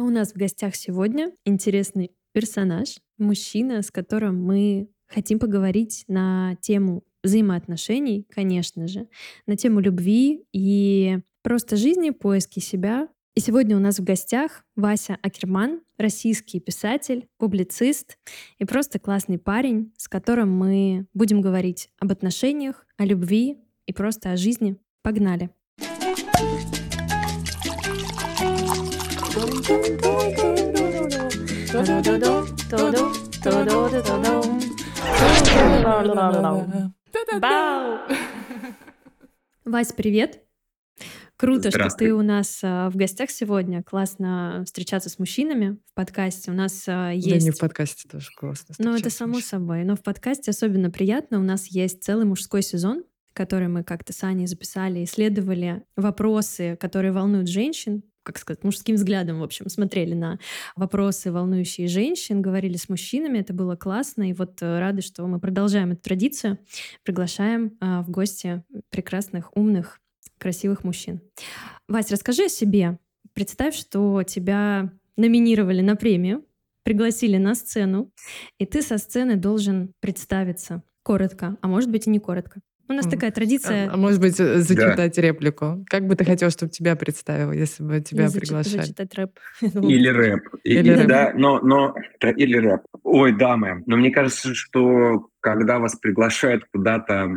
А у нас в гостях сегодня интересный персонаж, мужчина, с которым мы хотим поговорить на тему взаимоотношений, конечно же, на тему любви и просто жизни, поиски себя. И сегодня у нас в гостях Вася Акерман, российский писатель, публицист и просто классный парень, с которым мы будем говорить об отношениях, о любви и просто о жизни. Погнали! Вась, привет! Круто, что ты у нас а, в гостях сегодня. Классно встречаться с мужчинами в подкасте. У нас есть... Да не в подкасте тоже классно. Ну, это само собой. Но в подкасте особенно приятно. У нас есть целый мужской сезон, который мы как-то с Аней записали, исследовали вопросы, которые волнуют женщин, как сказать, мужским взглядом, в общем, смотрели на вопросы, волнующие женщин, говорили с мужчинами, это было классно, и вот э, рады, что мы продолжаем эту традицию, приглашаем а, в гости прекрасных, умных, красивых мужчин. Вась, расскажи о себе. Представь, что тебя номинировали на премию, пригласили на сцену, и ты со сцены должен представиться коротко, а может быть и не коротко. У нас такая традиция. А, а может быть, э, зачитать да. реплику? Как бы ты хотел, чтобы тебя представил, если бы тебя Или приглашали? Зачитать рэп. Или рэп. Или, или рэп. Да, но, но, или рэп. Ой, дамы, но мне кажется, что когда вас приглашают куда-то,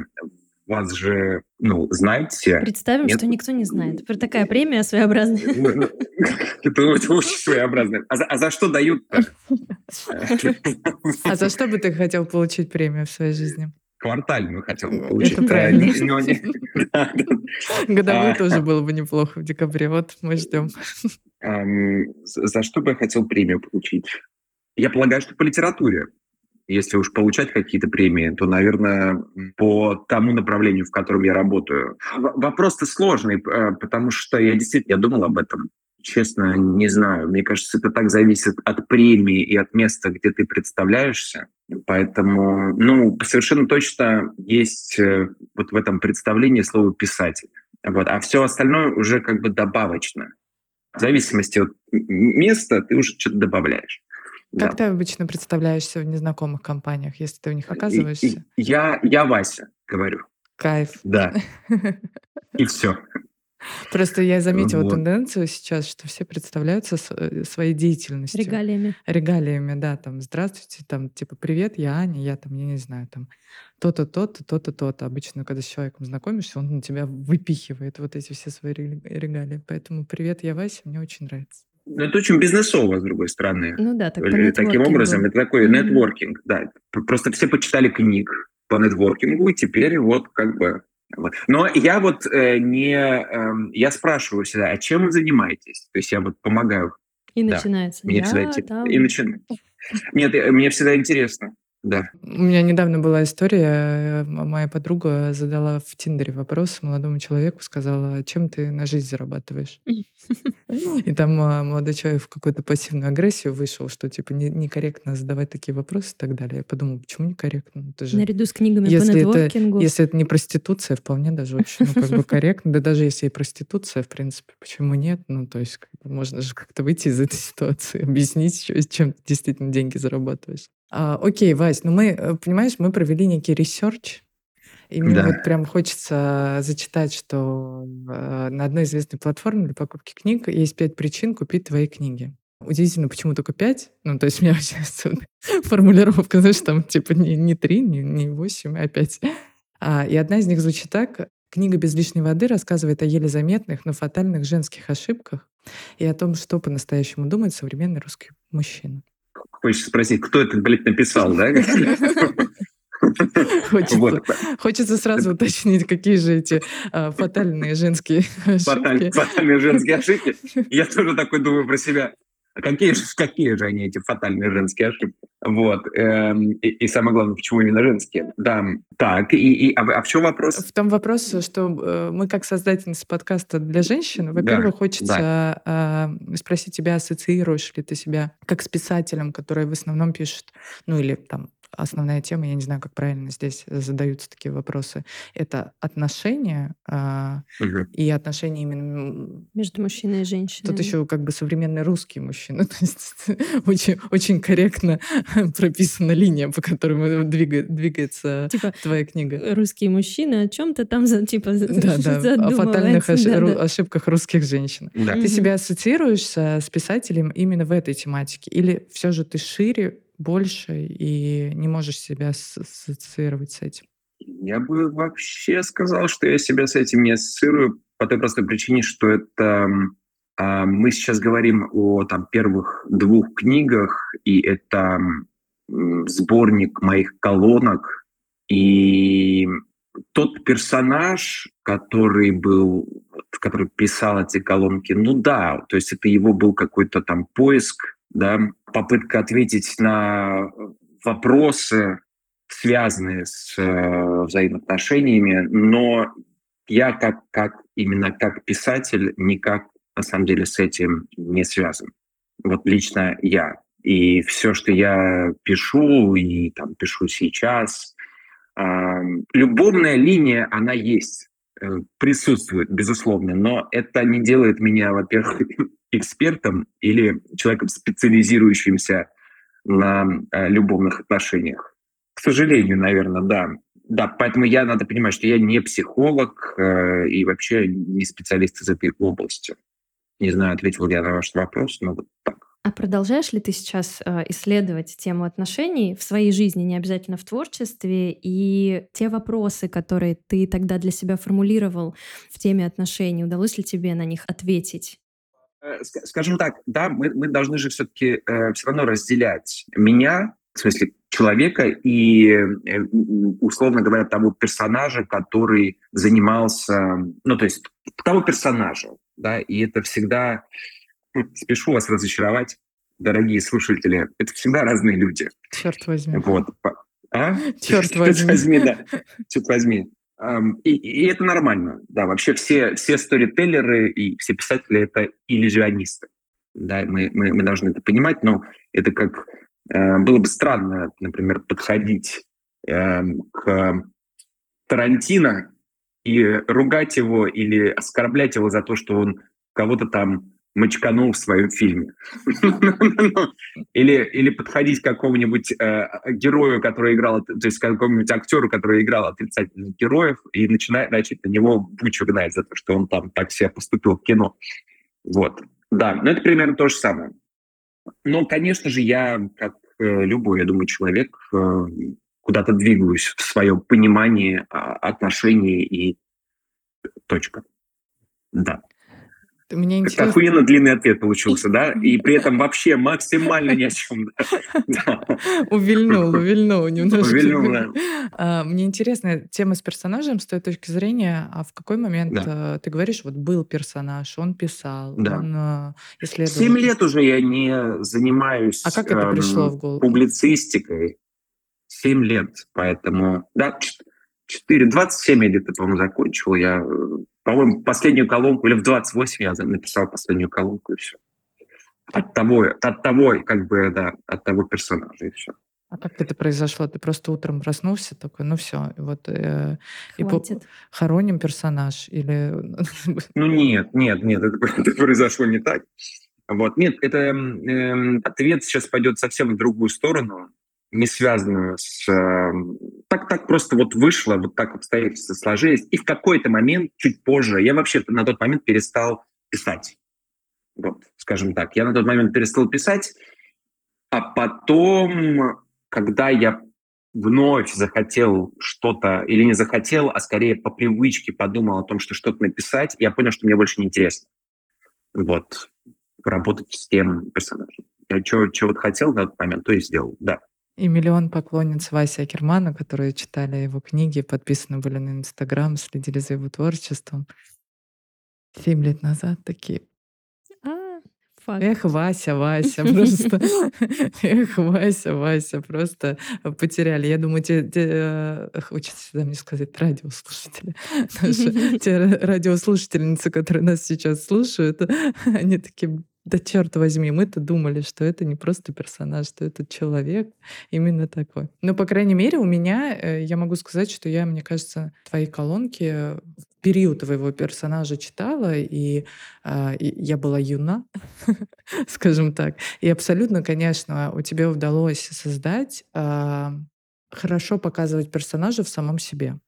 вас же, ну, знают все. Представим, Нет? что никто не знает. Про такая премия своеобразная. Ну, ну, это очень своеобразная. А, а за что дают А за что бы ты хотел получить премию в своей жизни? Квартальную хотел бы получить. Это правильно. Годовую а, тоже было бы неплохо в декабре. Вот мы ждем. За что бы я хотел премию получить? Я полагаю, что по литературе. Если уж получать какие-то премии, то, наверное, по тому направлению, в котором я работаю. Вопрос-то сложный, э, потому что я действительно я думал об этом. Честно, не знаю. Мне кажется, это так зависит от премии и от места, где ты представляешься. Поэтому, ну, совершенно точно есть э, вот в этом представлении слово «писатель». Вот. А все остальное уже как бы добавочно. В зависимости от места ты уже что-то добавляешь. Как да. ты обычно представляешься в незнакомых компаниях, если ты в них оказываешься? И, и, я, я Вася, говорю. Кайф. Да. И все. Просто я заметила вот. тенденцию сейчас, что все представляются э, своей деятельностью. Регалиями. Регалиями, да, там, здравствуйте, там, типа, привет, я Аня, я там, я не знаю, там, то-то, то-то, то-то, то-то. Обычно, когда с человеком знакомишься, он на тебя выпихивает вот эти все свои регалии. Поэтому привет, я Вася, мне очень нравится. Ну, это очень бизнесово, с другой стороны. Ну да, так Таким образом, это такой mm-hmm. нетворкинг, да. Просто все почитали книг по нетворкингу, и теперь вот как бы вот. Но я вот э, не... Э, я спрашиваю всегда, а чем вы занимаетесь? То есть я вот помогаю. И да. начинается. Мне я всегда, там... И начинается. Нет, мне всегда интересно. Да. У меня недавно была история. Моя подруга задала в Тиндере вопрос молодому человеку, сказала, чем ты на жизнь зарабатываешь? И там а, молодой человек в какую-то пассивную агрессию вышел, что типа некорректно задавать такие вопросы и так далее. Я подумала, почему некорректно? Это же... Наряду с книгами если по нетворкингу. Это, если это не проституция, вполне даже очень ну, как бы корректно. Да даже если и проституция, в принципе, почему нет? Ну, то есть как бы, можно же как-то выйти из этой ситуации, объяснить, чем ты действительно деньги зарабатываешь. А, окей, Вась, ну мы, э, понимаешь, мы провели некий research, и мне да. вот прям хочется зачитать, что э, на одной известной платформе для покупки книг есть пять причин купить твои книги. Удивительно, почему только пять. Ну, то есть у меня сейчас формулировка, знаешь, там типа не, не три, не, не восемь, а пять. А, и одна из них звучит так. Книга «Без лишней воды» рассказывает о еле заметных, но фатальных женских ошибках и о том, что по-настоящему думает современный русский мужчина. Хочется спросить, кто это, блядь, написал, да? Хочется, вот. хочется сразу уточнить, какие же эти а, фатальные женские ошибки. фатальные женские ошибки. Я тоже такой думаю про себя. А какие, какие же они, эти фатальные женские ошибки? Вот. Эм, и, и самое главное, почему именно женские? Да. Так, и, и, а, а в чем вопрос? В том вопрос, что э, мы как создательницы подкаста для женщин, во-первых, да, хочется да. Э, спросить тебя, ассоциируешь ли ты себя как с писателем, который в основном пишет, ну или там основная тема, я не знаю, как правильно здесь задаются такие вопросы, это отношения Мгм. и отношения именно Между мужчиной и женщиной. Тут да. еще как бы современный русский мужчина. То есть очень, очень корректно прописана линия, по которой двига- двигается Типа твоя книга. русские мужчины о чем-то там за- типа Да, да, о фатальных ош- ру- Да-да. ошибках русских женщин. Да. Ты Мгм. себя ассоциируешься с писателем именно в этой тематике? Или все же ты шире, больше и не можешь себя ассоциировать с этим? Я бы вообще сказал, что я себя с этим не ассоциирую по той простой причине, что это а, мы сейчас говорим о там первых двух книгах, и это сборник моих колонок, и тот персонаж, который был, который писал эти колонки, ну да, то есть это его был какой-то там поиск, да, попытка ответить на вопросы, связанные с э, взаимоотношениями, но я как, как именно как писатель никак на самом деле с этим не связан. Вот лично я. И все, что я пишу, и там пишу сейчас, а, любовная линия, она есть, э, присутствует, безусловно, но это не делает меня, во-первых, экспертом или человеком, специализирующимся на э, любовных отношениях. К сожалению, наверное, да. Да, поэтому я надо понимать, что я не психолог э, и вообще не специалист из этой области. Не знаю, ответил ли я на ваш вопрос, но вот так. А продолжаешь ли ты сейчас э, исследовать тему отношений в своей жизни, не обязательно в творчестве, и те вопросы, которые ты тогда для себя формулировал в теме отношений, удалось ли тебе на них ответить? Э, ска- Скажем так, да, мы, мы должны же все-таки все равно разделять меня, в смысле человека, и, э, условно говоря, того персонажа, который занимался, ну, то есть того персонажа, да, и это всегда, спешу вас разочаровать, дорогие слушатели, это всегда разные люди. Черт возьми. Вот. А? Черт возьми. да. Черт возьми. И, и это нормально. Да, вообще все, все сторителлеры и все писатели — это иллюзионисты. Да, мы, мы, мы должны это понимать, но это как... э, было бы странно, например, подходить эм, к Тарантино и ругать его или оскорблять его за то, что он кого-то там мочканул в своем фильме. Или, или подходить к какому-нибудь э, герою, который играл, то есть к какому-нибудь актеру, который играл отрицательных героев, и начинать, начать на него бучу гнать за то, что он там так себя поступил в кино. Вот. Да, но это примерно то же самое. Но, конечно же, я, как э, любой, я думаю, человек, э, куда-то двигаюсь в своем понимании а, отношений и точка. Да. Мне интересно, охуенно длинный ответ получился, да? И при этом вообще максимально ни о чем. Увильнул, увильнул немножко. Увильнул, да. А, Мне интересна тема с персонажем с той точки зрения, а в какой момент э, ты говоришь, вот был персонаж, он писал, он э, исследовал. Семь лет уже я не занимаюсь А как это эм, пришло в голову? публицистикой. Семь лет, поэтому... Да, ч- четыре, 27 я где-то, по-моему, закончил. Я, э, по-моему, последнюю колонку, или в 28 я написал последнюю колонку, и все. От того, от того, как бы, да, от того персонажа, и все. А как это произошло? Ты просто утром проснулся такой, ну все, вот э, и по- хороним персонаж или Ну нет, нет, нет, это, это произошло не так. Вот, нет, это эм, ответ сейчас пойдет совсем в другую сторону, не связанную с... эм, так, так просто вот вышло, вот так обстоятельства сложились. И в какой-то момент, чуть позже, я вообще на тот момент перестал писать. Вот, скажем так. Я на тот момент перестал писать, а потом, когда я вновь захотел что-то, или не захотел, а скорее по привычке подумал о том, что что-то написать, я понял, что мне больше не интересно. Вот. Работать с тем персонажем. Я вот хотел на тот момент, то и сделал, да. И миллион поклонниц Васи Акермана, которые читали его книги, подписаны были на Инстаграм, следили за его творчеством. Семь лет назад такие, А, факт. эх, Вася, Вася, просто, эх, Вася, Вася, просто потеряли. Я думаю, те, те, э, хочется всегда мне сказать, радиослушатели, наши, те ра- радиослушательницы, которые нас сейчас слушают, они такие, Да черт возьми, мы-то думали, что это не просто персонаж, что это человек именно такой. Но, по крайней мере, у меня, э, я могу сказать, что я, мне кажется, твои колонки в период твоего персонажа читала, и, э, и я была юна, скажем так. И абсолютно, конечно, у тебя удалось создать, э, хорошо показывать персонажа в самом себе.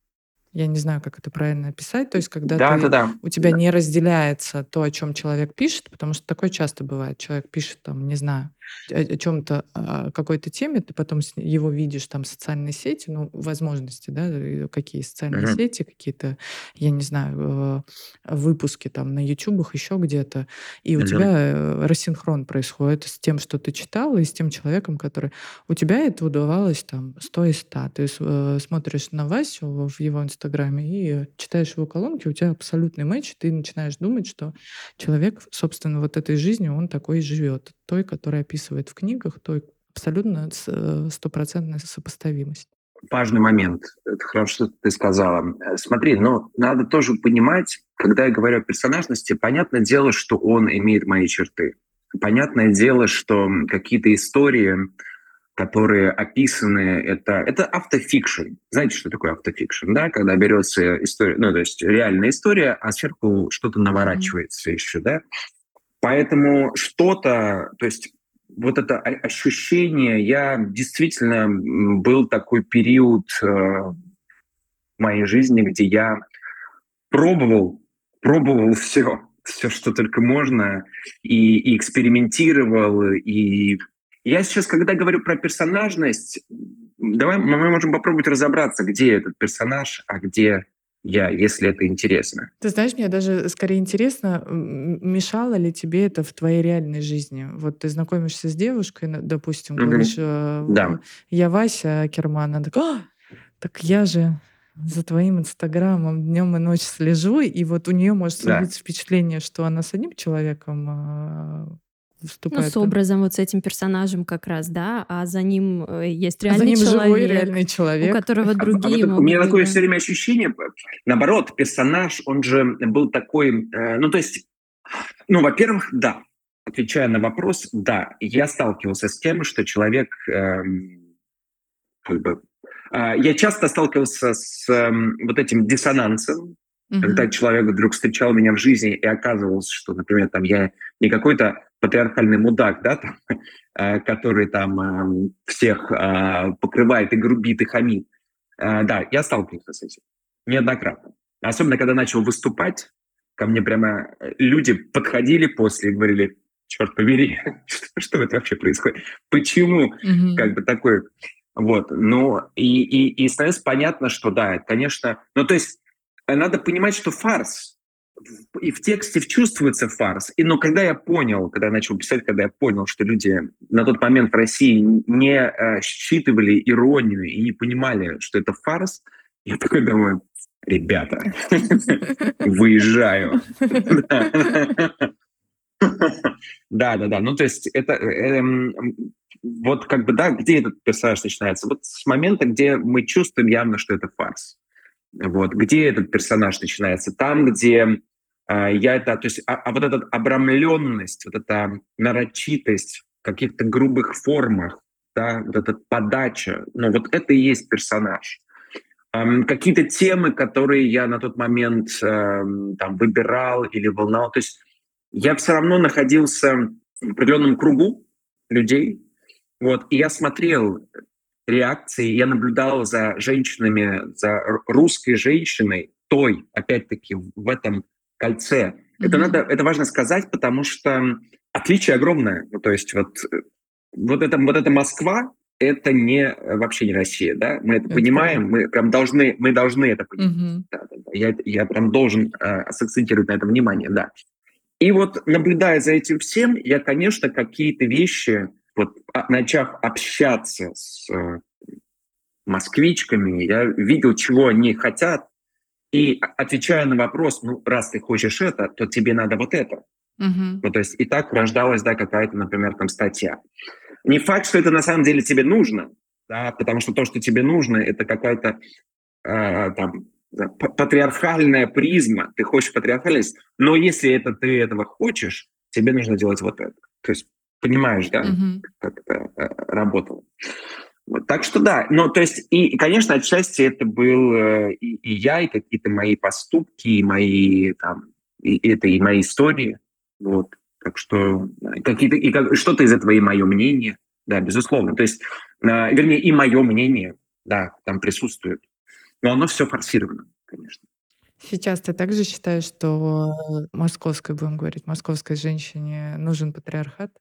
Я не знаю, как это правильно описать. То есть, когда Да, ты, да, да. у тебя Да. не разделяется то, о чем человек пишет, потому что такое часто бывает. Человек пишет там, не знаю, о, о чем-то, о какой-то теме, ты потом его видишь там в социальной сети, ну, возможности, да, и какие социальные Мгм. сети, какие-то, я не знаю, э, выпуски там на ютубах, еще где-то, и у Мгм. тебя э, рассинхрон происходит с тем, что ты читала, и с тем человеком, который... У тебя это удавалось там 100 из 100. Ты э, смотришь на Васю в его инстаграме и читаешь его колонки, у тебя абсолютный матч, ты начинаешь думать, что человек, собственно, вот этой жизнью, он такой и живет. Той, которая описывает в книгах, той абсолютно э, стопроцентная сопоставимость. Важный момент. Это хорошо, что ты сказала. Э, Смотри, но надо тоже понимать, когда я говорю о персонажности, понятное дело, что он имеет мои черты. Понятное дело, что какие-то истории, которые описаны, это, это автофикшн. Знаете, что такое автофикшн? Да? Когда берется история, ну, то есть реальная история, а сверху что-то наворачивается еще, да? Поэтому что-то, то есть вот это ощущение, я действительно был такой период э, в моей жизни, где я пробовал, пробовал все, все, что только можно, и, и экспериментировал, и я сейчас, когда говорю про персонажность, давай мы можем попробовать разобраться, где этот персонаж, а где я, если это интересно. Ты знаешь, мне даже скорее интересно, мешало ли тебе это в твоей реальной жизни? Вот ты знакомишься с девушкой, допустим, говоришь, э, Да. я Вася Акерман, она такая, «А, так я же за твоим инстаграмом днем и ночь слежу, и вот у нее может Да. сложиться впечатление, что она с одним человеком а, Ну, вступает. с образом вот с этим персонажем как раз, да, а за ним э, есть а за реальный ним живой человек, реальный у человек. которого А- а другие вот у могут меня быть, такое да. все время ощущение, наоборот, персонаж, он же был такой, э, ну то есть, ну, во-первых, да, отвечая на вопрос, да, я сталкивался с тем, что человек, эм, как бы, э, я часто сталкивался с эм, вот этим диссонансом, когда Мгм. человек вдруг встречал меня в жизни и оказывалось, что, например, там я не какой-то патриархальный мудак, да, там, э, который там эм, всех э, покрывает и грубит и хамит. Э, Да, я сталкивался с этим неоднократно. Особенно, когда начал выступать, ко мне прямо э, люди подходили после и говорили, черт побери, что, это вообще происходит? Почему? Как бы такой, вот, ну, и, и, и становится понятно, что да, конечно, ну, то есть э, надо понимать, что фарс, и в тексте чувствуется фарс, и, но когда я понял, когда я начал писать, когда я понял, что люди на тот момент в России не э, считывали иронию и не понимали, что это фарс, я такой думаю, ребята, выезжаю. Да, да, да. Ну, то есть это эм, вот как бы, да, где этот персонаж начинается? Вот с момента, где мы чувствуем явно, что это фарс. Вот. Где этот персонаж начинается? Там, где а, я это... То есть, а, а вот эта обрамленность, вот эта нарочитость в каких-то грубых формах, да, вот эта подача, ну, вот это и есть персонаж. Ам, какие-то темы, которые я на тот момент эм, там выбирал или волновал. То есть я все равно находился в определенном кругу людей, вот, и я смотрел реакции, я наблюдал за женщинами, за русской женщиной, той, опять-таки, в этом кольце. Это Мгм. надо, это важно сказать, потому что отличие огромное. Ну, то есть вот, э, вот, это, вот эта Москва, это не э, вообще не Россия, да? Мы это, Это понимаем, мы прям должны, мы должны это понимать. Мгм. Да, да, да. Я, это- я прям должен э, сакцентировать на этом внимание, да. И вот наблюдая за этим всем, я, конечно, какие-то вещи, вот а, начав общаться с э, москвичками, я видел, чего они хотят, и отвечая на вопрос, ну, раз ты хочешь это, то тебе надо вот это. Мгм. Ну, то есть и так рождалась, да, какая-то, например, там статья. Не факт, что это на самом деле тебе нужно, да, потому что то, что тебе нужно, это какая-то э, там патриархальная призма, ты хочешь патриархальность, но если это ты этого хочешь, тебе нужно делать вот это. То есть понимаешь, да, угу. как это э, работало. Вот, так что да, но то есть, и, конечно, отчасти это был э, и, и я, и какие-то мои поступки, и мои там, и, это и мои истории, вот. Так что какие-то, и как, что-то из этого и мое мнение, да, безусловно. То есть, э, вернее, и мое мнение, да, там присутствует. Но оно все форсировано, конечно. Сейчас ты также считаешь, что московской, будем говорить, московской женщине нужен патриархат?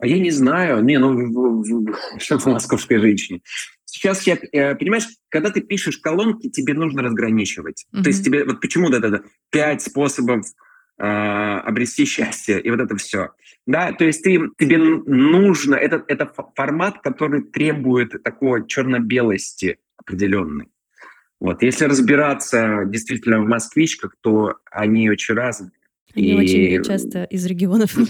А я не знаю. Не, ну, что в московской женщине? Сейчас я, э, понимаешь, когда ты пишешь колонки, тебе нужно разграничивать. Mm-hmm. То есть тебе, вот почему да, да, да, пять способов э, обрести счастье и вот это все. Да, то есть ты, тебе нужно, это, это формат, который требует такой черно-белости определенной. Вот. Если разбираться действительно в москвичках, то они очень разные. Они и... очень часто из регионов.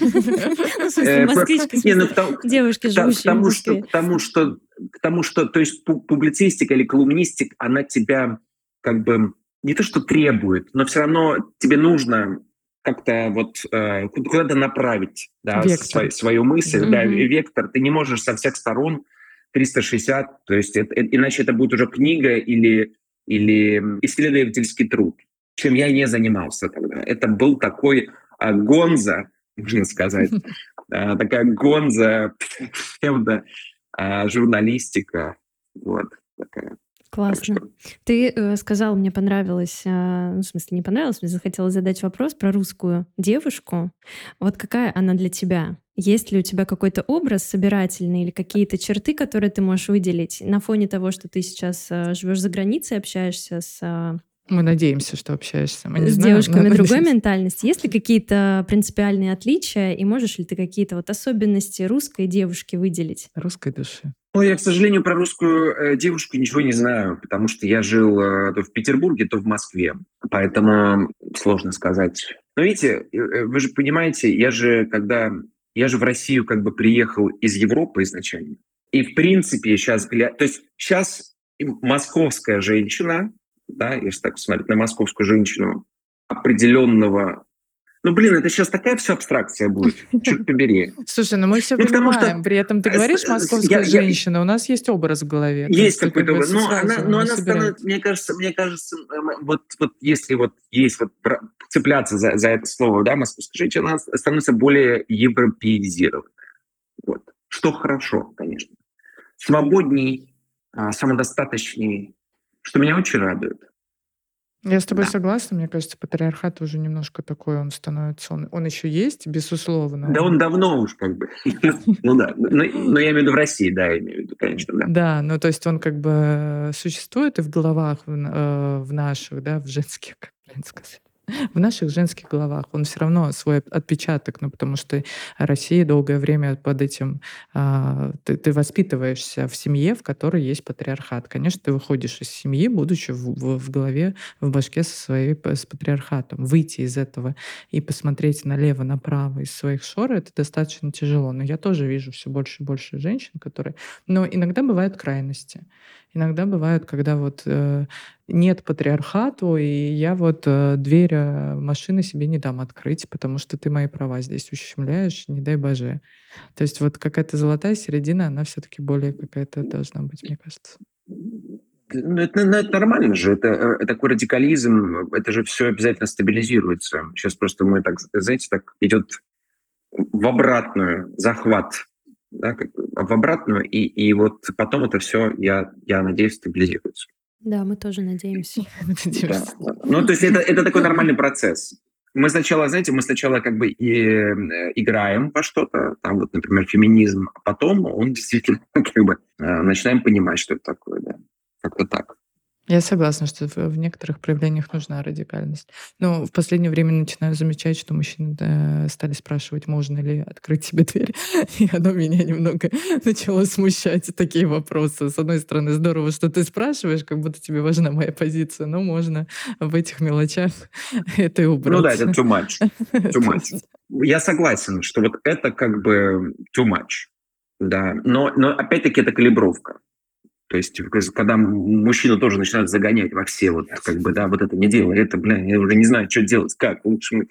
Э, москвички, ну, девушки, живущие в Москве. Что, потому что, то есть публицистика или колумнистика, она тебя как бы не то что требует, но все равно тебе нужно как-то вот э, куда-то направить да, свою, свою мысль, mm-hmm. да, вектор. Ты не можешь со всех сторон 360, то есть это, иначе это будет уже книга или или исследовательский труд, чем я не занимался тогда. Это был такой а, гонза, можно сказать, а, такая гонза псевдо-журналистика. Вот такая. Классно. Ты э, сказал, мне понравилось, э, ну, в смысле, не понравилось, мне захотелось задать вопрос про русскую девушку. Вот какая она для тебя? Есть ли у тебя какой-то образ собирательный или какие-то черты, которые ты можешь выделить на фоне того, что ты сейчас э, живешь за границей, общаешься с э, мы надеемся, что общаешься. Мы не с знаем, девушками другой ментальности. Есть ли какие-то принципиальные отличия, и можешь ли ты какие-то вот особенности русской девушки выделить? Русской души. Ну, я, к сожалению, про русскую э, девушку ничего не знаю, потому что я жил э, то в Петербурге, то в Москве. Поэтому сложно сказать. Но видите, э, э, вы же понимаете, я же, когда... Я же в Россию как бы приехал из Европы изначально. И, в принципе, сейчас... То есть сейчас московская женщина, да, если так смотреть на московскую женщину определенного ну, блин, это сейчас такая все абстракция будет, черт побери. Слушай, ну мы все и понимаем, что... при этом ты говоришь московская я, женщина, я... у нас есть образ в голове. Есть какой-то образ, но она, но она становится, мне кажется, мне кажется, вот, вот если вот есть вот цепляться за, за это слово, да, московская женщина, она становится более европеизированной. Вот. Что хорошо, конечно. Свободней, а, самодостаточней, что меня очень радует. Я с тобой да. согласна. Мне кажется, патриархат уже немножко такой, он становится, он, он еще есть, безусловно. Да, он давно уж как бы. Ну да, но я имею в виду в России, да, я имею в виду, конечно, да. Да, ну то есть он как бы существует и в головах в э, наших, да, в женских, как правильно сказать в наших женских головах. Он все равно свой отпечаток, ну, потому что Россия долгое время под этим... А, ты, ты воспитываешься в семье, в которой есть патриархат. Конечно, ты выходишь из семьи, будучи в, в, в голове, в башке со своей, с патриархатом. Выйти из этого и посмотреть налево, направо из своих шор, это достаточно тяжело. Но я тоже вижу все больше и больше женщин, которые... Но иногда бывают крайности. Иногда бывают, когда вот э, нет патриархату, и я вот э, дверь э, машины себе не дам открыть, потому что ты мои права здесь ущемляешь, не дай боже. То есть вот какая-то золотая середина, она все-таки более какая-то должна быть, мне кажется. Ну, это, ну, это нормально же, это, это такой радикализм, это же все обязательно стабилизируется. Сейчас просто мы так, знаете, так идет в обратную захват да, в обратную, и, и вот потом это все, я, я надеюсь, стабилизируется. Да, мы тоже надеемся. Да. Ну, то есть это, это такой нормальный процесс. Мы сначала, знаете, мы сначала как бы и, э, играем во что-то, там вот, например, феминизм, а потом он действительно как бы э, начинаем понимать, что это такое, да. Как-то так. Я согласна, что в, некоторых проявлениях нужна радикальность. Но в последнее время начинаю замечать, что мужчины да, стали спрашивать, можно ли открыть себе дверь. И оно меня немного начало смущать, такие вопросы. С одной стороны, здорово, что ты спрашиваешь, как будто тебе важна моя позиция, но можно в этих мелочах это и убрать. Ну да, это too much. Too much. Я согласен, что вот это как бы too much. Да, но, но опять-таки это калибровка. То есть, когда мужчину тоже начинают загонять во все, вот, как бы, да, вот это не делай, это, бля, я уже не знаю, что делать, как, лучше мы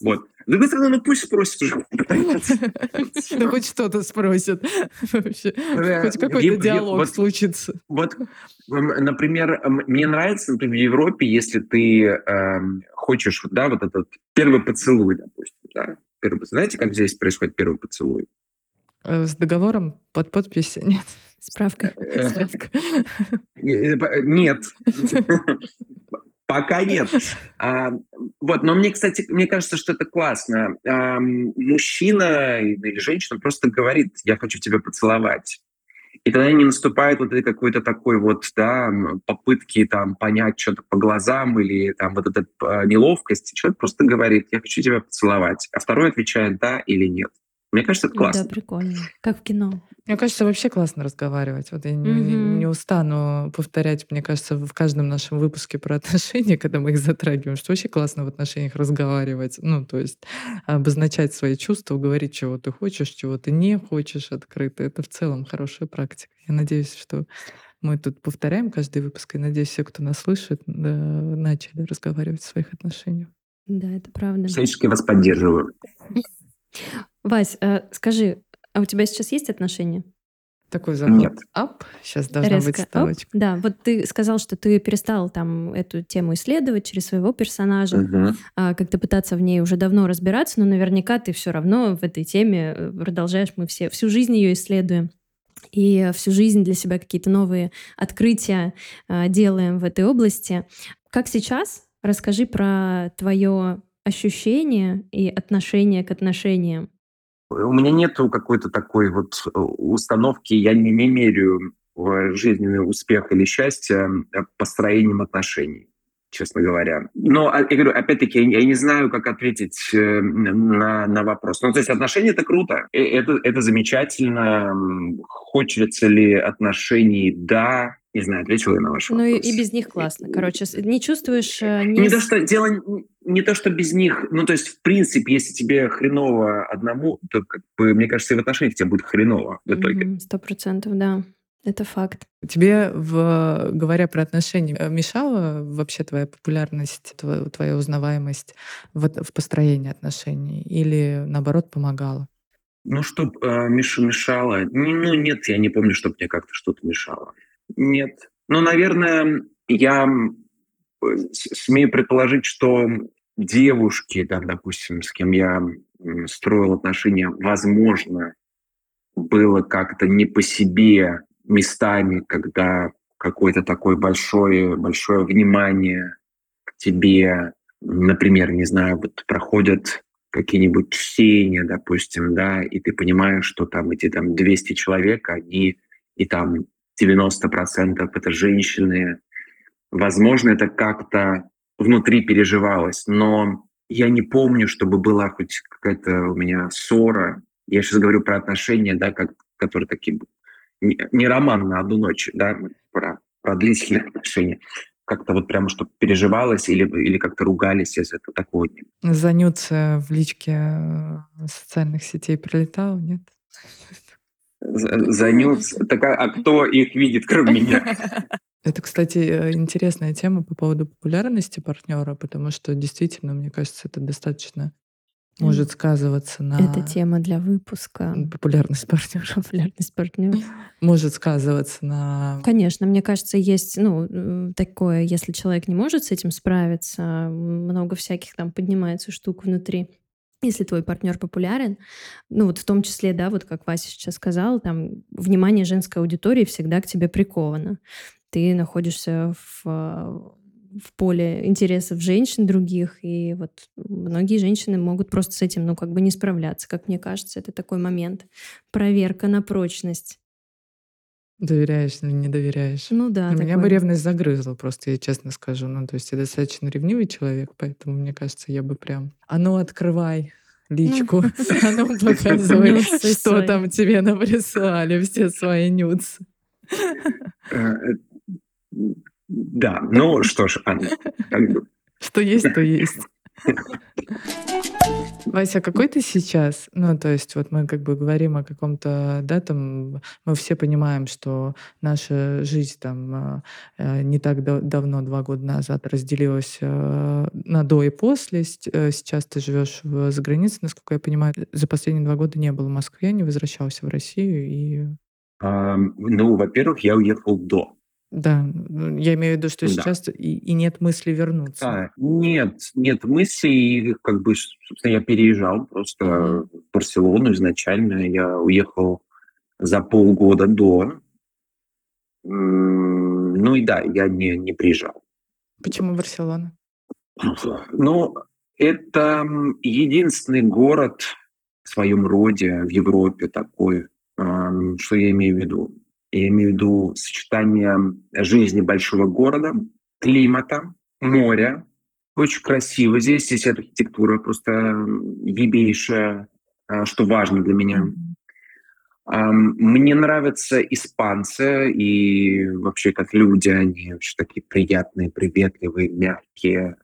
Вот. С другой стороны, ну пусть спросит уже. Ну хоть что-то спросит. Хоть какой-то диалог случится. Вот, например, мне нравится, например, в Европе, если ты эм, хочешь, да, вот этот первый поцелуй, допустим, да, Знаете, как здесь происходит первый поцелуй? Э, с договором под подпись нет. Справка. Э, нет. Пока нет. А, вот, но мне, кстати, мне кажется, что это классно. А, мужчина или женщина просто говорит, я хочу тебя поцеловать. И тогда не наступает вот какой-то такой вот, да, попытки там понять что-то по глазам или там вот эта а, неловкость. Человек просто говорит, я хочу тебя поцеловать. А второй отвечает да или нет. Мне кажется, это классно. Да, прикольно. Как в кино. Мне кажется, вообще классно разговаривать. Вот я не, не, не устану повторять, мне кажется, в каждом нашем выпуске про отношения, когда мы их затрагиваем, что вообще классно в отношениях разговаривать. Ну, то есть обозначать свои чувства, говорить, чего ты хочешь, чего ты не хочешь открыто. Это в целом хорошая практика. Я надеюсь, что мы тут повторяем каждый выпуск, и надеюсь, все, кто нас слышит, да, начали разговаривать в своих отношениях. Да, это правда. Всячески вас поддерживаю. Вась, э, скажи, а у тебя сейчас есть отношения? Такой заход. Нет. Ап, сейчас должна Резко. быть ставочка. Оп. Да, вот ты сказал, что ты перестал там эту тему исследовать через своего персонажа, угу. а, как-то пытаться в ней уже давно разбираться, но наверняка ты все равно в этой теме э, продолжаешь, мы все всю жизнь ее исследуем. И всю жизнь для себя какие-то новые открытия а, делаем в этой области. Как сейчас? Расскажи про твое ощущение и отношение к отношениям. У меня нету какой-то такой вот э, установки, я не, не меряю жизненный успех или счастье э, построением отношений, честно говоря. Но, а, я говорю, опять-таки, я не знаю, как ответить э, на, на вопрос. Ну, то есть отношения — это круто, это, это замечательно. Хочется ли отношений? Да. Не знаю, ответила я на ваш вопрос. Ну и, и без них классно. Короче, не чувствуешь... Не, не то, что дело не то, что без них, ну, то есть, в принципе, если тебе хреново одному, то, как бы, мне кажется, и в отношениях тебе будет хреново в итоге. Сто процентов, да. Это факт. Тебе, в, говоря про отношения, э, мешала вообще твоя популярность, твоя, твоя узнаваемость в, в построении отношений? Или, наоборот, помогала? Ну, что э, Миша мешало? Ну, нет, я не помню, чтобы мне как-то что-то мешало. Нет. Ну, наверное, я э, смею предположить, что девушки, там, допустим, с кем я строил отношения, возможно, было как-то не по себе местами, когда какое-то такое большое, большое внимание к тебе, например, не знаю, вот проходят какие-нибудь чтения, допустим, да, и ты понимаешь, что там эти там 200 человек, они и там 90% это женщины. Возможно, это как-то внутри переживалось, но я не помню, чтобы была хоть какая-то у меня ссора. Я сейчас говорю про отношения, да, как, которые такие... Не, не роман на одну ночь, да, про, про длительные отношения. Как-то вот прямо, чтобы переживалось или, или как-то ругались из этого такого нет. Занються в личке э, социальных сетей прилетал, нет? Занюц. Так, а, а кто их видит, кроме меня? Это, кстати, э, интересная тема по поводу популярности партнера, потому что действительно, мне кажется, это достаточно может сказываться на... Это тема для выпуска. Популярность партнера. Популярность партнера. Может сказываться на... Конечно, мне кажется, есть ну, такое, если человек не может с этим справиться, много всяких там поднимается штук внутри. Если твой партнер популярен, ну вот в том числе, да, вот как Вася сейчас сказал, там внимание женской аудитории всегда к тебе приковано ты находишься в, в поле интересов женщин других, и вот многие женщины могут просто с этим, ну, как бы не справляться. Как мне кажется, это такой момент. Проверка на прочность. Доверяешь или не доверяешь? Ну да. Меня такое. бы ревность загрызла, просто я честно скажу. Ну, то есть я достаточно ревнивый человек, поэтому мне кажется, я бы прям... А ну, открывай личку, а ну, показывай, что там тебе наприсылали, все свои нюцы. Да, ну что ж, Анна. Что есть, то есть. Вася, какой ты сейчас? Ну, то есть вот мы как бы говорим о каком-то, да, там, мы все понимаем, что наша жизнь там э, не так да- давно, два года назад, разделилась э, на до и после. Э, сейчас ты живешь в, за границей, насколько я понимаю. За последние два года не был в Москве, не возвращался в Россию и... А, ну, во-первых, я уехал до. Да, я имею в виду, что да. сейчас и, и нет мысли вернуться. Да, нет, нет мыслей, как бы, собственно, я переезжал просто mm-hmm. в Барселону изначально, я уехал за полгода до, ну и да, я не, не приезжал. Почему Барселона? Ну, это единственный город в своем роде в Европе такой, что я имею в виду. Я имею в виду сочетание жизни большого города, климата, моря. Очень красиво здесь. Здесь архитектура просто ебейшая, а, что важно для меня. Мне нравятся испанцы и вообще как люди, они вообще такие приятные, приветливые, мягкие,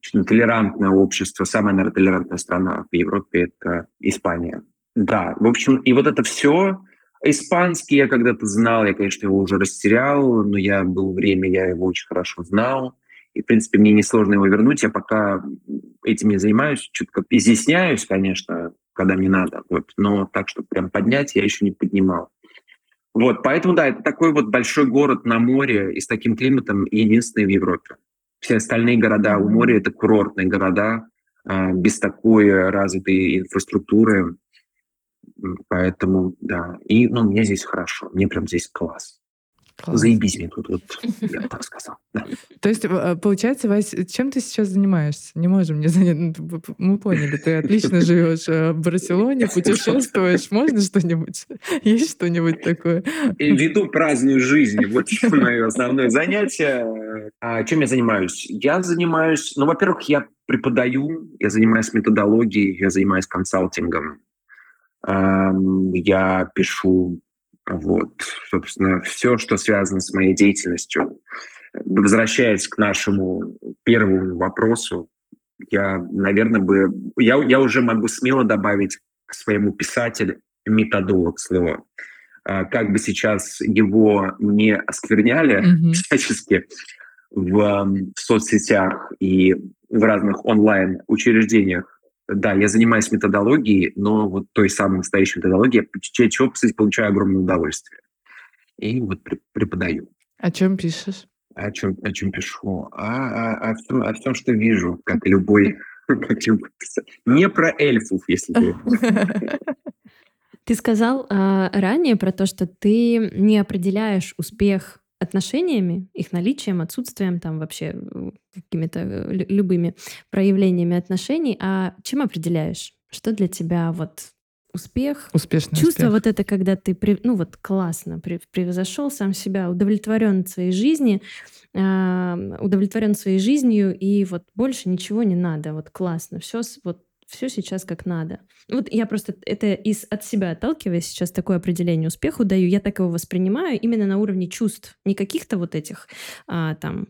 очень толерантное общество. Самая, наверное, толерантная страна в Европе – это Испания. Да, в общем, и вот это все Испанский я когда-то знал, я, конечно, его уже растерял, но я был время, я его очень хорошо знал. И, в принципе, мне несложно его вернуть. Я пока этим не занимаюсь, чутко изъясняюсь, конечно, когда мне надо. Вот. Но так, чтобы прям поднять, я еще не поднимал. Вот, поэтому, да, это такой вот большой город на море и с таким климатом единственный в Европе. Все остальные города у моря – это курортные города, а, без такой развитой инфраструктуры, Поэтому, да. И, ну, мне здесь хорошо. Мне прям здесь класс. Класс. Заебись мне тут, вот, я так сказал. Да. То есть, э, получается, Вась, чем ты сейчас занимаешься? Не можем не занять. Ну, мы поняли, ты отлично живешь э, в Барселоне, путешествуешь. Можно что-нибудь? Есть что-нибудь такое? И веду праздную жизнь. Вот мое основное занятие. А чем я занимаюсь? Я занимаюсь... Ну, во-первых, я преподаю, я занимаюсь методологией, я занимаюсь консалтингом я пишу вот, собственно, все, что связано с моей деятельностью. Возвращаясь к нашему первому вопросу, я, наверное, бы... Я, я уже могу смело добавить к своему писателю методолог слово. А, как бы сейчас его не оскверняли mm-hmm. всячески в, в соцсетях и в разных онлайн-учреждениях, да, я занимаюсь методологией, но вот той самой настоящей методологией, чего, кстати, получаю огромное удовольствие. И вот преподаю. О чем пишешь? О чем, о чем пишу? А, о, о, всем, о всем, что вижу, как любой... Не про эльфов, если ты... Ты сказал а, ранее про то, что ты не определяешь успех отношениями, их наличием, отсутствием, там вообще какими-то э, любыми проявлениями отношений, а чем определяешь? Что для тебя вот успех? Успешный Чувство успех. вот это, когда ты, ну вот классно, превзошел сам себя, удовлетворен своей жизни, удовлетворен своей жизнью, и вот больше ничего не надо, вот классно, все вот все сейчас как надо. Вот я просто это из от себя отталкиваясь сейчас такое определение успеху даю, я так его воспринимаю именно на уровне чувств, не каких-то вот этих а, там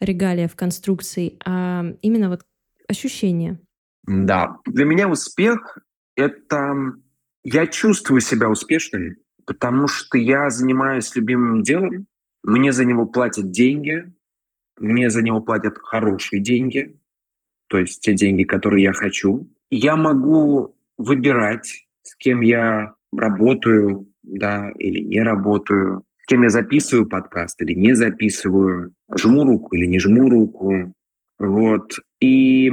регалиев, конструкций, а именно вот ощущения. Да, для меня успех — это я чувствую себя успешным, потому что я занимаюсь любимым делом, мне за него платят деньги, мне за него платят хорошие деньги, то есть те деньги, которые я хочу. Я могу выбирать, с кем я работаю, да, или не работаю, с кем я записываю подкаст или не записываю, жму руку или не жму руку. Вот. И,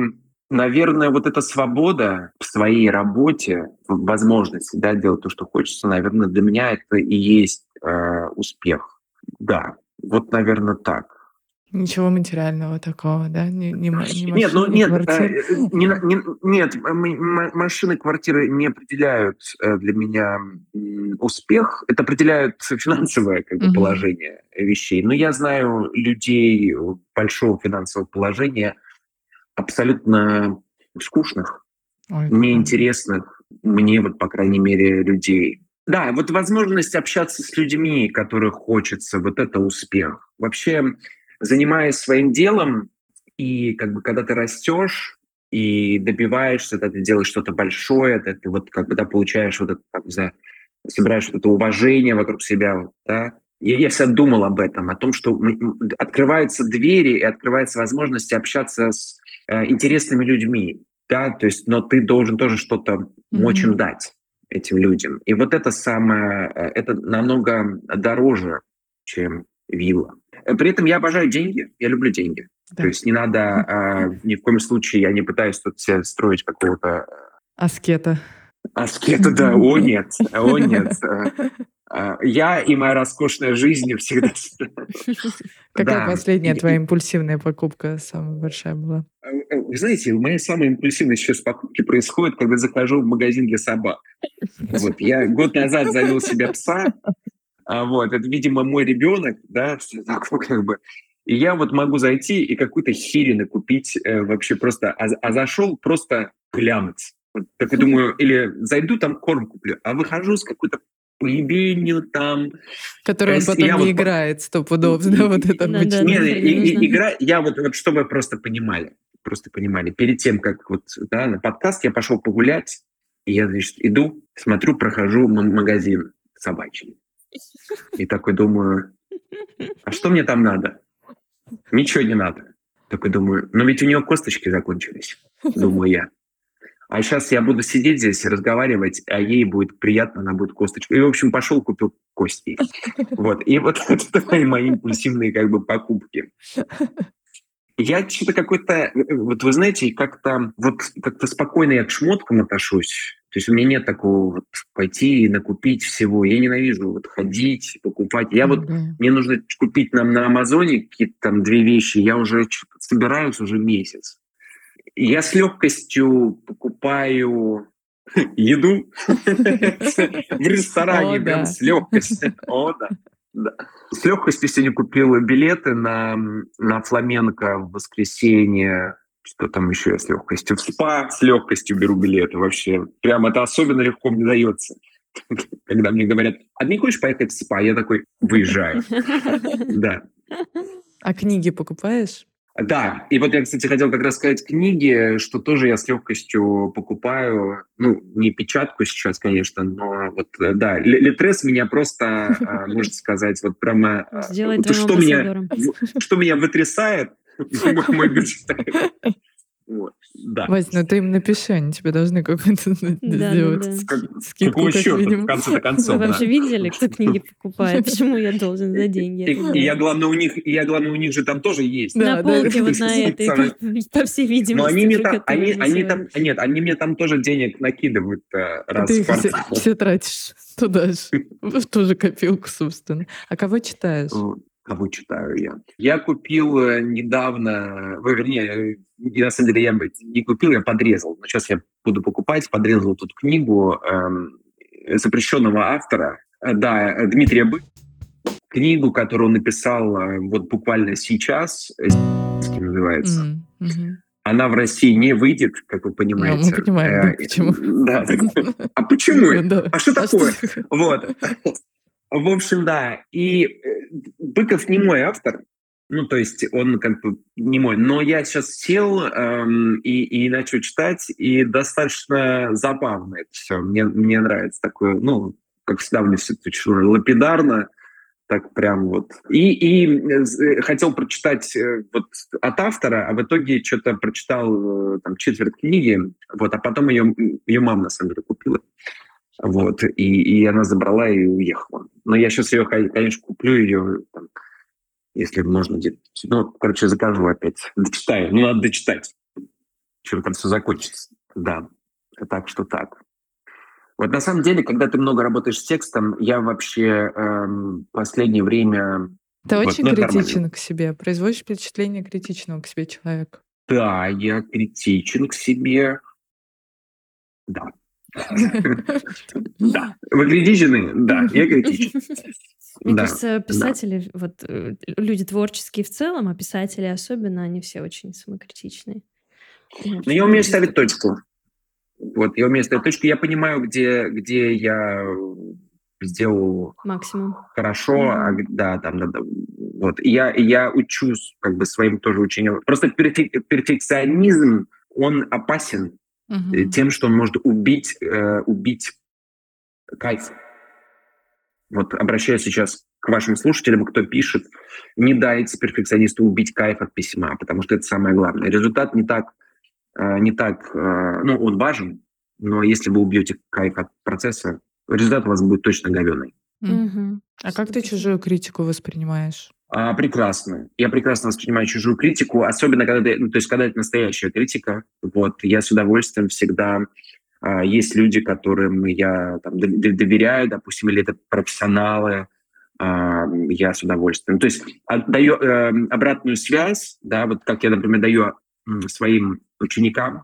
наверное, вот эта свобода в своей работе, возможности да, делать то, что хочется, наверное, для меня это и есть э, успех. Да, вот, наверное, так. Ничего материального такого, да? Не, не, не машины, нет, ну, нет, квартиры. Э, не, не, нет, машины, квартиры не определяют э, для меня успех. Это определяют финансовое как бы, угу. положение вещей. Но я знаю людей большого финансового положения абсолютно скучных, Ой, неинтересных мне вот, по крайней мере, людей. Да, вот возможность общаться с людьми, которых хочется, вот это успех. Вообще занимаясь своим делом, и как бы когда ты растешь, и добиваешься, это ты делаешь что-то большое, это ты вот когда получаешь вот это, как, за, собираешь вот это уважение вокруг себя, да, я, я всегда думал об этом, о том, что открываются двери и открывается возможность общаться с э, интересными людьми, да, то есть, но ты должен тоже что-то мочь mm-hmm. им дать этим людям. И вот это самое, э, это намного дороже, чем вилла. При этом я обожаю деньги, я люблю деньги. Да. То есть не надо, э, ни в коем случае я не пытаюсь тут себе строить какого-то... Аскета. Аскета, да, о нет, о нет. А, я и моя роскошная жизнь всегда... Какая последняя твоя импульсивная покупка самая большая была? Э, вы знаете, мои самые импульсивные сейчас покупки происходят, когда захожу в магазин для собак. Вот, я год назад завел себе пса, а вот, это, видимо, мой ребенок, да, как бы, и я вот могу зайти и какую-то херину купить э, вообще просто, а, а зашел просто глянуть. Вот, так я думаю, или зайду там корм куплю, а выхожу с какой-то поебенью там. Который он потом не вот... играет стопудов, да, вот это. Нет, игра, я вот, вот чтобы вы просто понимали, просто понимали, перед тем, как вот, да, на подкаст я пошел погулять, и я, значит, иду, смотрю, прохожу магазин собачий. И такой думаю, а что мне там надо? Ничего не надо. Такой думаю, но ведь у него косточки закончились, думаю я. А сейчас я буду сидеть здесь и разговаривать, а ей будет приятно, она будет косточку. И, в общем, пошел, купил кости. Вот. И вот это мои, импульсивные как бы покупки. Я что-то какой-то, вот вы знаете, как-то вот как-то спокойно я к шмоткам отношусь. То есть у меня нет такого вот пойти и накупить всего. Я ненавижу вот ходить, покупать. Я вот, мне нужно купить нам на Амазоне какие-то там две вещи, я уже собираюсь уже месяц. Я с легкостью покупаю еду в ресторане, прям с легкостью. О, да. Да. С легкостью сегодня купил билеты на, на фламенко в воскресенье. Что там еще я с легкостью? В спа с легкостью беру билеты вообще. Прям это особенно легко мне дается. Когда мне говорят, а не хочешь поехать в спа? Я такой, выезжаю. Да. А книги покупаешь? Да, и вот я, кстати, хотел как раз сказать книги, что тоже я с легкостью покупаю, ну, не печатку сейчас, конечно, но вот, э, да, Литрес меня просто, а, можно сказать, вот прямо... А, Сделать что меня, что меня вытрясает, мой бюджет. Вот. Да. Вась, ну ты им напиши, они тебе должны какую-то да, сделать да, да. скидку, как минимум. в конце концов. Вы вообще видели, кто книги покупает? Почему я должен за деньги? И, я, главное, у них, я, главное, у них же там тоже есть. На полке вот на этой, по всей видимости. Но они мне там, они, они там, нет, они мне там тоже денег накидывают э, раз Ты все, все тратишь туда же, в ту же копилку, собственно. А кого читаешь? Кого читаю я. Я купил э, недавно, вернее, на самом деле я не купил, я подрезал. Но сейчас я буду покупать. Подрезал тут книгу эм, запрещенного автора, э, да, Дмитрия Бы. Книгу, которую он написал э, вот буквально сейчас, называется. Mm-hmm. Она в России не выйдет, как вы понимаете. Ну, мы понимаем, э, почему. Да. А почему? А что а такое? Вот. В общем, да. И э, Быков не мой автор, ну, то есть он как бы не мой. Но я сейчас сел эм, и, и начал читать, и достаточно забавно это все. Мне, мне нравится такое, ну, как всегда, мне все это очень лапидарно, так прям вот. И, и э, хотел прочитать э, вот от автора, а в итоге что-то прочитал там четверть книги, вот, а потом ее, ее мама, на самом деле, купила. Вот, и, и она забрала и уехала. Но я сейчас ее, конечно, куплю ее, там, если можно где-то. Ну, короче, закажу опять. Дочитаю. Ну, надо дочитать. Чем там все закончится. Да. Так что так. Вот на самом деле, когда ты много работаешь с текстом, я вообще эм, последнее время... Ты вот, очень ну, критичен нормально. к себе. Производишь впечатление критичного к себе человека. Да, я критичен к себе. Да. Да. Вы критичны? Да, я критичен. Мне кажется, писатели, вот э, люди творческие в целом, а писатели особенно, они все очень самокритичные. Но я умею ставить точку. Вот, я умею ставить точку. Я понимаю, где, где я сделал максимум хорошо, mm-hmm. а, да, там, да, да, вот. Я, я учусь как бы своим тоже учением. Просто перфек, перфекционизм он опасен угу. тем, что он может убить, э, убить кайф. Вот обращаюсь сейчас к вашим слушателям, кто пишет, не дайте перфекционисту убить кайф от письма, потому что это самое главное. Результат не так, э, не так, э, ну, он важен, но если вы убьете кайф от процесса, результат у вас будет точно говеный. Угу. А как ты чужую критику воспринимаешь? А, прекрасно. Я прекрасно воспринимаю чужую критику, особенно когда, ну, то есть, когда это настоящая критика. Вот, я с удовольствием всегда... А, есть люди, которым я там, доверяю, допустим, или это профессионалы, а, я с удовольствием. То есть отдаю э, обратную связь, да, вот как я, например, даю своим ученикам,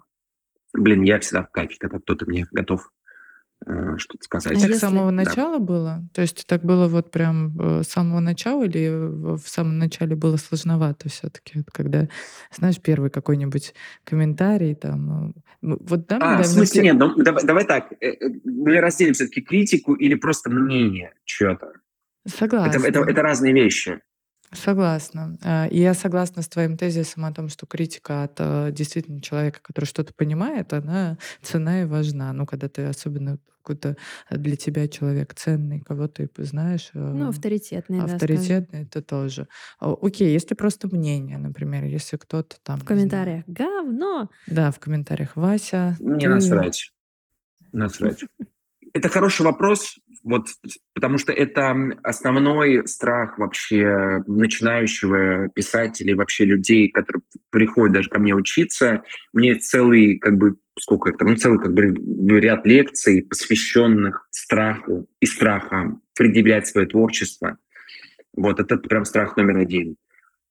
блин, я всегда в кайфе, когда кто-то мне готов что-то сказать. А так с самого начала было? То есть так было вот прям э, с самого начала или в самом начале было сложновато все-таки, когда, знаешь, первый какой-нибудь комментарий там, э, вот да, а, в смысле, нет, ну, давай, давай так, мы разделим все-таки критику или просто мнение чего-то. Согласна. Это, это, это разные вещи. Согласна. А, и я согласна с твоим тезисом о том, что критика от э, действительно человека, который что-то понимает, она цена и важна. Ну, когда ты особенно какой-то для тебя человек ценный, кого ты знаешь. Ну, авторитетный, Авторитетный, да, это тоже. Окей, если просто мнение, например, если кто-то там... В комментариях говно! Да, в комментариях Вася. Мне ты... насрать. Насрать. Это хороший вопрос, вот, потому что это основной страх вообще начинающего писателя, вообще людей, которые приходят даже ко мне учиться. Мне целый, как бы, сколько это, ну, целый, как бы, ряд лекций, посвященных страху и страхам предъявлять свое творчество. Вот, это прям страх номер один.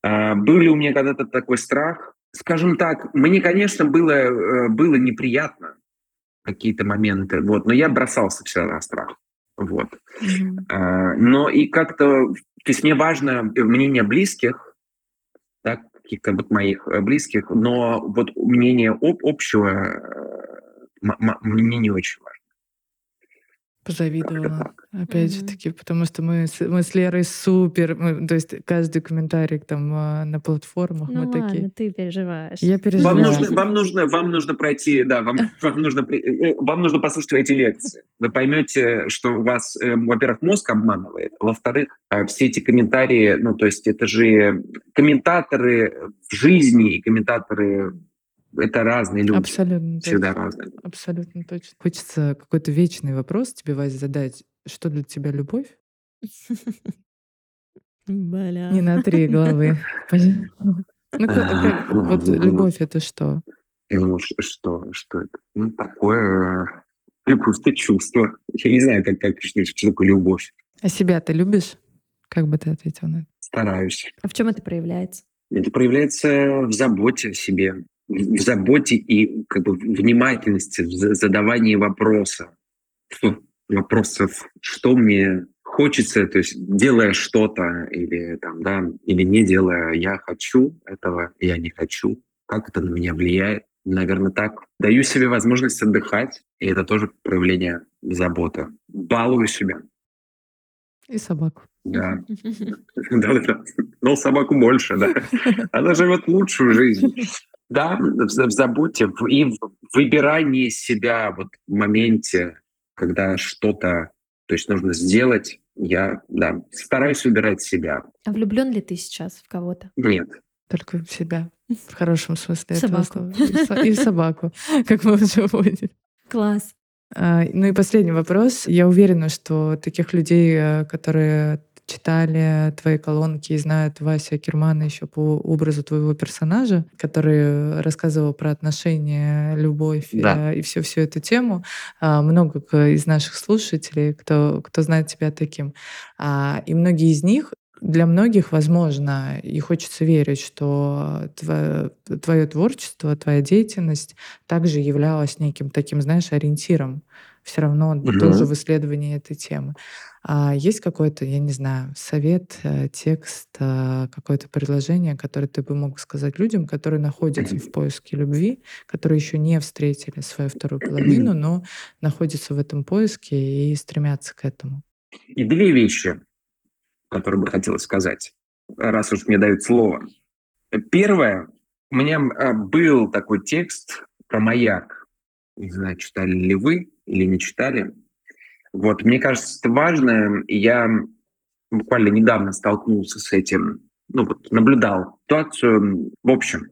А, был ли у меня когда-то такой страх? Скажем так, мне, конечно, было, э, было неприятно какие-то моменты, вот, но я бросался всегда на страх. Вот. Mm-hmm. Но и как-то, то есть мне важно мнение близких, да, каких-то вот моих э, близких, но вот мнение об, общего э, мне не очень важно. Позавидовала. Опять же таки, потому что мы, мы с Лерой супер, мы, то есть каждый комментарий там а, на платформах, ну мы ладно, такие. ты переживаешь. Я переживаю. Вам нужно, вам нужно, вам нужно пройти, да, вам, вам нужно, э, вам нужно послушать эти лекции. Вы поймете, что у вас, э, во-первых, мозг обманывает, во-вторых, э, все эти комментарии, ну, то есть это же комментаторы в жизни и комментаторы это разные люди. Абсолютно Всегда точно. разные. Абсолютно точно. Хочется какой-то вечный вопрос тебе, Вась, задать. Что для тебя любовь? Бля. Не на три головы. Ну, как, вот любовь это что? Ну, что, что это? Ну, такое любовь это чувство. Я не знаю, как, как что, что такое любовь. А себя ты любишь? Как бы ты ответил на это? Стараюсь. А в чем это проявляется? Это проявляется в заботе о себе, в заботе и как бы внимательности, в задавании вопроса. Вопросов, что мне хочется, то есть делая что-то или там, да, или не делая, я хочу этого, я не хочу, как это на меня влияет. Наверное, так. Даю себе возможность отдыхать, и это тоже проявление заботы. Балую себя. И собаку. Да. Но собаку больше, да. Она живет лучшую жизнь. Да, в, в заботе и в выбирании себя вот в моменте, когда что-то, то есть нужно сделать, я, да, стараюсь выбирать себя. А влюблен ли ты сейчас в кого-то? Нет. Только в себя. В хорошем смысле собаку. этого слова. И в собаку, как мы уже поняли. Класс. А, ну и последний вопрос. Я уверена, что таких людей, э, которые читали твои колонки и знают Вася Кирмана еще по образу твоего персонажа, который рассказывал про отношения, любовь да. и всю всю эту тему. А, много из наших слушателей, кто, кто знает тебя таким. А, и многие из них для многих, возможно, и хочется верить, что твое, твое творчество, твоя деятельность также являлась неким таким, знаешь, ориентиром все равно угу. тоже в исследовании этой темы. А есть какой-то, я не знаю, совет, э, текст, э, какое-то предложение, которое ты бы мог сказать людям, которые находятся в поиске любви, которые еще не встретили свою вторую половину, но находятся в этом поиске и стремятся к этому? И две вещи, которые бы хотелось сказать, раз уж мне дают слово. Первое, у меня а, был такой текст про маяк. Не знаю, читали ли вы или не читали. Вот, мне кажется, это важно. Я буквально недавно столкнулся с этим, ну вот, наблюдал ситуацию. В общем,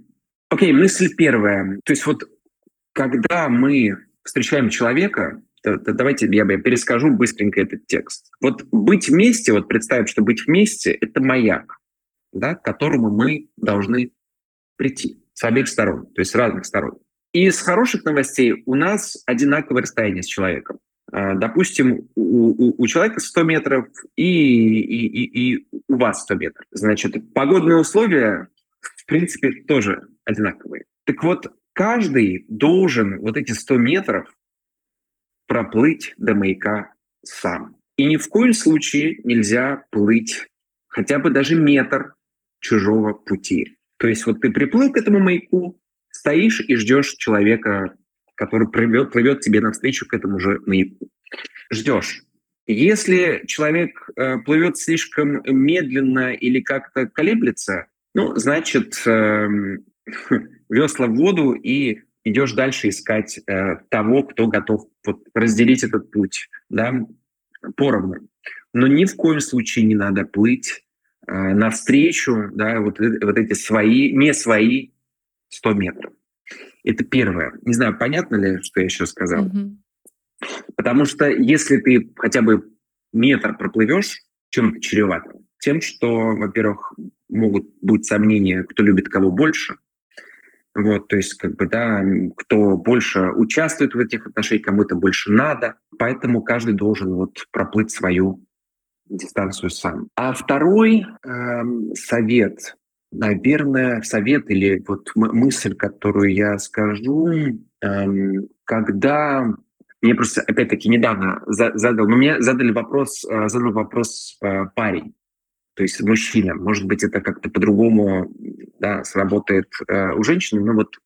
окей, мысль первая. То есть вот, когда мы встречаем человека, давайте я перескажу быстренько этот текст. Вот быть вместе, вот представим, что быть вместе – это маяк, да, к которому мы должны прийти с обеих сторон, то есть с разных сторон. И из хороших новостей у нас одинаковое расстояние с человеком. А, допустим, у, у, у человека 100 метров и, и, и, и у вас 100 метров. Значит, погодные условия, в принципе, тоже одинаковые. Так вот, каждый должен вот эти 100 метров проплыть до маяка сам. И ни в коем случае нельзя плыть хотя бы даже метр чужого пути. То есть вот ты приплыл к этому маяку, стоишь и ждешь человека, который плывет, плывет тебе навстречу к этому же маяку. Ждешь. Если человек э, плывет слишком медленно или как-то колеблется, ну, значит, э, весла в воду и идешь дальше искать э, того, кто готов вот, разделить этот путь, да, поровну. Но ни в коем случае не надо плыть э, навстречу, да, вот, э, вот эти свои, не свои 100 метров. Это первое. Не знаю, понятно ли, что я сейчас сказал? Mm-hmm. Потому что если ты хотя бы метр проплывешь, чем это чревато? Тем, что, во-первых, могут быть сомнения, кто любит кого больше – вот, то есть, как бы, да, кто больше участвует в этих отношениях, кому это больше надо. Поэтому каждый должен вот проплыть свою дистанцию сам. А второй э, совет, наверное, совет или вот мысль, которую я скажу, э, когда мне просто опять-таки недавно задал, но мне задали вопрос, э, задал вопрос э, парень то есть мужчина. Может быть, это как-то по-другому да, сработает э, у женщины, но вот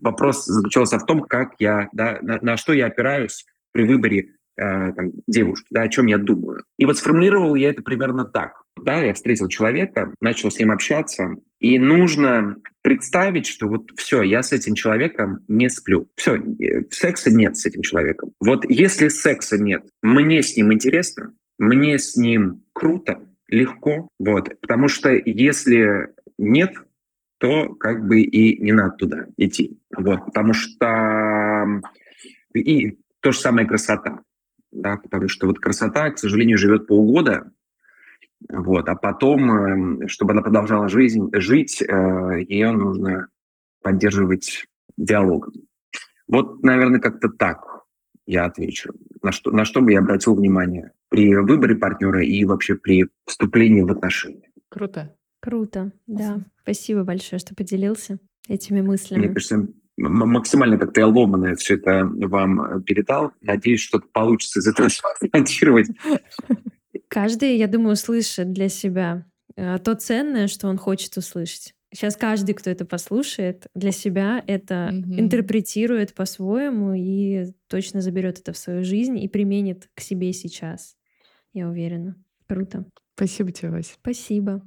вопрос заключался в том, как я, да, на, на что я опираюсь при выборе э, там, девушки, да, о чем я думаю. И вот сформулировал я это примерно так. Да, я встретил человека, начал с ним общаться, и нужно представить, что вот все, я с этим человеком не сплю. Все, э, секса нет с этим человеком. Вот если секса нет, мне с ним интересно, мне с ним круто, легко, вот, потому что если нет, то как бы и не надо туда идти, вот, потому что и то же самое красота, да, потому что вот красота, к сожалению, живет полгода, вот, а потом, эм, чтобы она продолжала жизнь, жить, э, ее нужно поддерживать диалогом. Вот, наверное, как-то так я отвечу. На что, на что бы я обратил внимание при выборе партнера и вообще при вступлении в отношения. Круто. Круто, да. Спасибо большое, что поделился этими мыслями. Мне кажется, максимально как-то я ломаное все это вам передал. Надеюсь, что-то получится из этого смонтировать. Каждый, я думаю, услышит для себя э, то ценное, что он хочет услышать. Сейчас каждый, кто это послушает, для себя это mm-hmm. интерпретирует по-своему и точно заберет это в свою жизнь и применит к себе сейчас. Я уверена. Круто. Спасибо тебе, Вася. Спасибо.